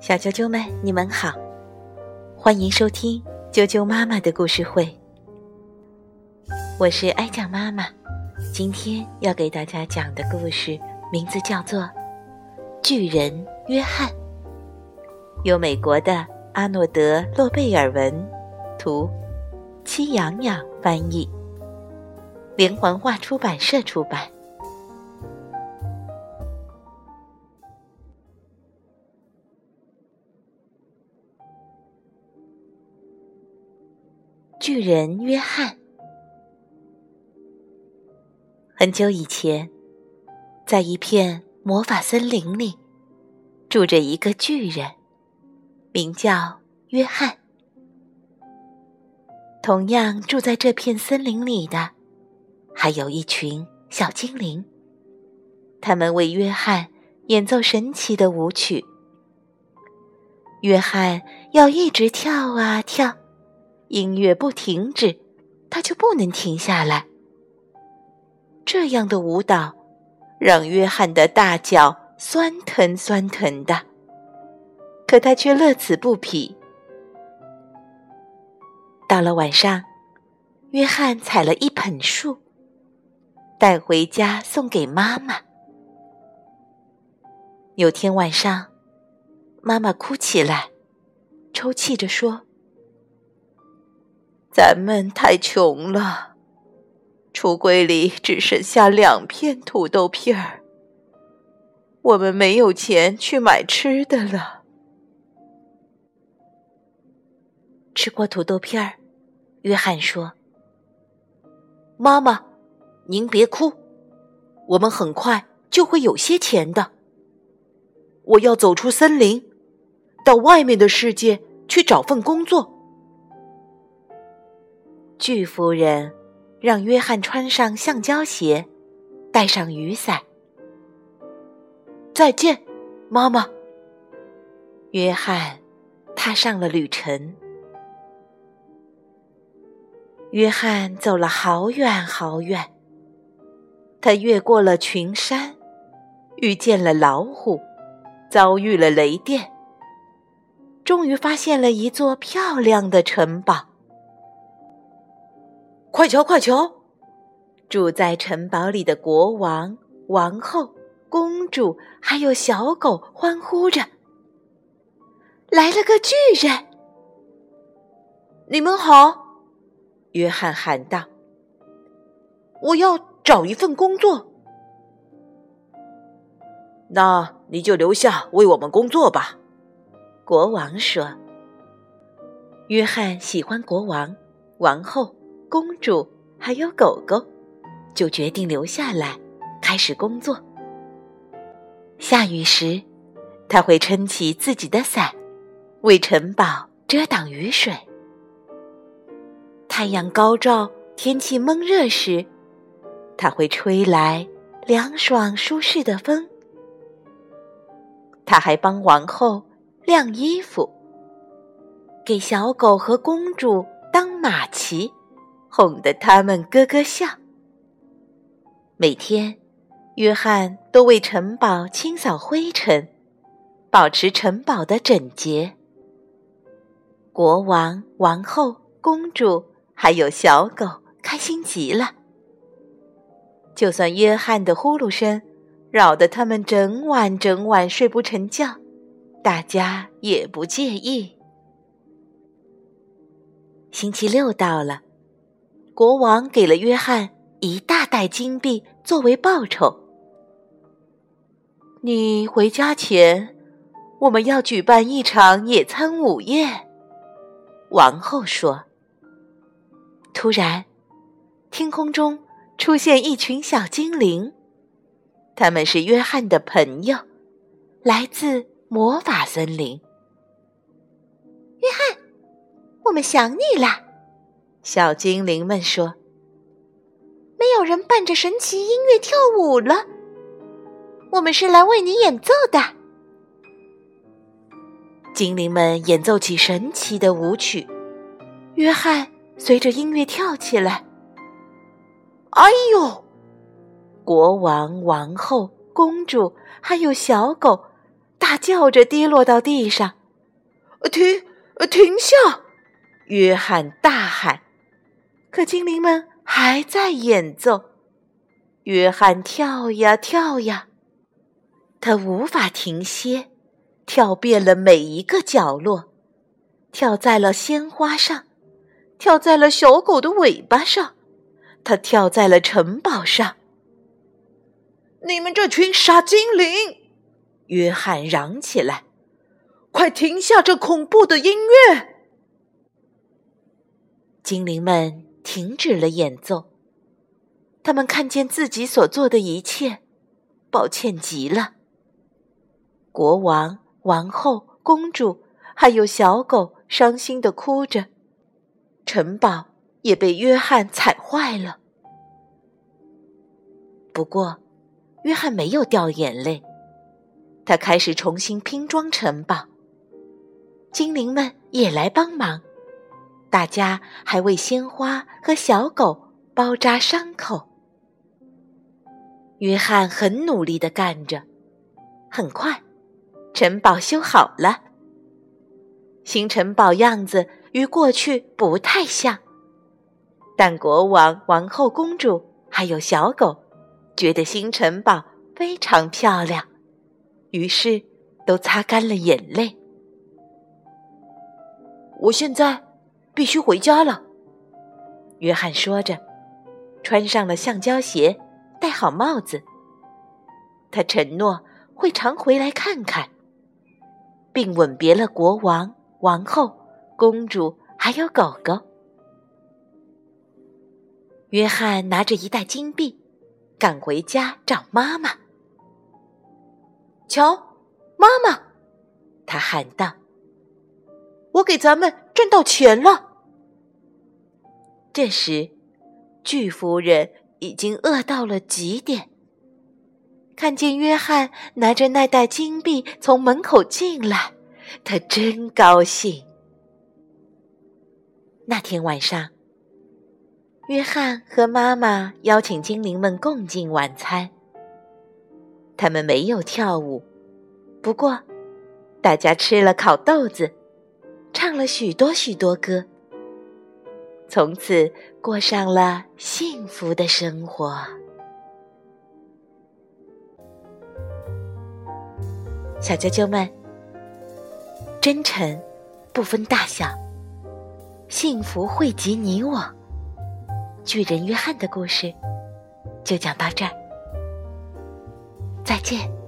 小啾啾们，你们好，欢迎收听啾啾妈妈的故事会。我是哀酱妈妈，今天要给大家讲的故事名字叫做《巨人约翰》，由美国的阿诺德·洛贝尔文图，戚阳阳翻译，连环画出版社出版。巨人约翰。很久以前，在一片魔法森林里，住着一个巨人，名叫约翰。同样住在这片森林里的，还有一群小精灵，他们为约翰演奏神奇的舞曲。约翰要一直跳啊跳。音乐不停止，他就不能停下来。这样的舞蹈让约翰的大脚酸疼酸疼的，可他却乐此不疲。到了晚上，约翰采了一捧树，带回家送给妈妈。有天晚上，妈妈哭起来，抽泣着说。咱们太穷了，橱柜里只剩下两片土豆片儿，我们没有钱去买吃的了。吃过土豆片儿，约翰说：“妈妈，您别哭，我们很快就会有些钱的。我要走出森林，到外面的世界去找份工作。”巨夫人让约翰穿上橡胶鞋，带上雨伞。再见，妈妈。约翰踏上了旅程。约翰走了好远好远，他越过了群山，遇见了老虎，遭遇了雷电，终于发现了一座漂亮的城堡。快瞧，快瞧！住在城堡里的国王、王后、公主，还有小狗欢呼着：“来了个巨人！”你们好，约翰喊道：“我要找一份工作。”那你就留下为我们工作吧，国王说。约翰喜欢国王、王后。公主还有狗狗，就决定留下来开始工作。下雨时，他会撑起自己的伞，为城堡遮挡雨水。太阳高照，天气闷热时，他会吹来凉爽舒适的风。他还帮王后晾衣服，给小狗和公主当马骑。哄得他们咯咯笑。每天，约翰都为城堡清扫灰尘，保持城堡的整洁。国王、王后、公主还有小狗开心极了。就算约翰的呼噜声扰得他们整晚整晚睡不成觉，大家也不介意。星期六到了。国王给了约翰一大袋金币作为报酬。你回家前，我们要举办一场野餐午宴。王后说。突然，天空中出现一群小精灵，他们是约翰的朋友，来自魔法森林。约翰，我们想你了。小精灵们说：“没有人伴着神奇音乐跳舞了，我们是来为你演奏的。”精灵们演奏起神奇的舞曲，约翰随着音乐跳起来。哎呦！国王、王后、公主还有小狗，大叫着跌落到地上。停，停下！约翰大喊。可精灵们还在演奏。约翰跳呀跳呀，他无法停歇，跳遍了每一个角落，跳在了鲜花上，跳在了小狗的尾巴上，他跳在了城堡上。你们这群傻精灵！约翰嚷起来：“快停下这恐怖的音乐！”精灵们停止了演奏。他们看见自己所做的一切，抱歉极了。国王、王后、公主，还有小狗，伤心的哭着。城堡也被约翰踩坏了。不过，约翰没有掉眼泪。他开始重新拼装城堡，精灵们也来帮忙，大家还为鲜花和小狗包扎伤口。约翰很努力的干着，很快，城堡修好了。新城堡样子与过去不太像，但国王、王后、公主还有小狗觉得新城堡非常漂亮。于是，都擦干了眼泪。我现在必须回家了，约翰说着，穿上了橡胶鞋，戴好帽子。他承诺会常回来看看，并吻别了国王、王后、公主还有狗狗。约翰拿着一袋金币，赶回家找妈妈。瞧，妈妈，他喊道：“我给咱们赚到钱了。”这时，巨夫人已经饿到了极点。看见约翰拿着那袋金币从门口进来，他真高兴。那天晚上，约翰和妈妈邀请精灵们共进晚餐。他们没有跳舞，不过，大家吃了烤豆子，唱了许多许多歌，从此过上了幸福的生活。小啾啾们，真诚不分大小，幸福惠及你我。巨人约翰的故事就讲到这儿。再见。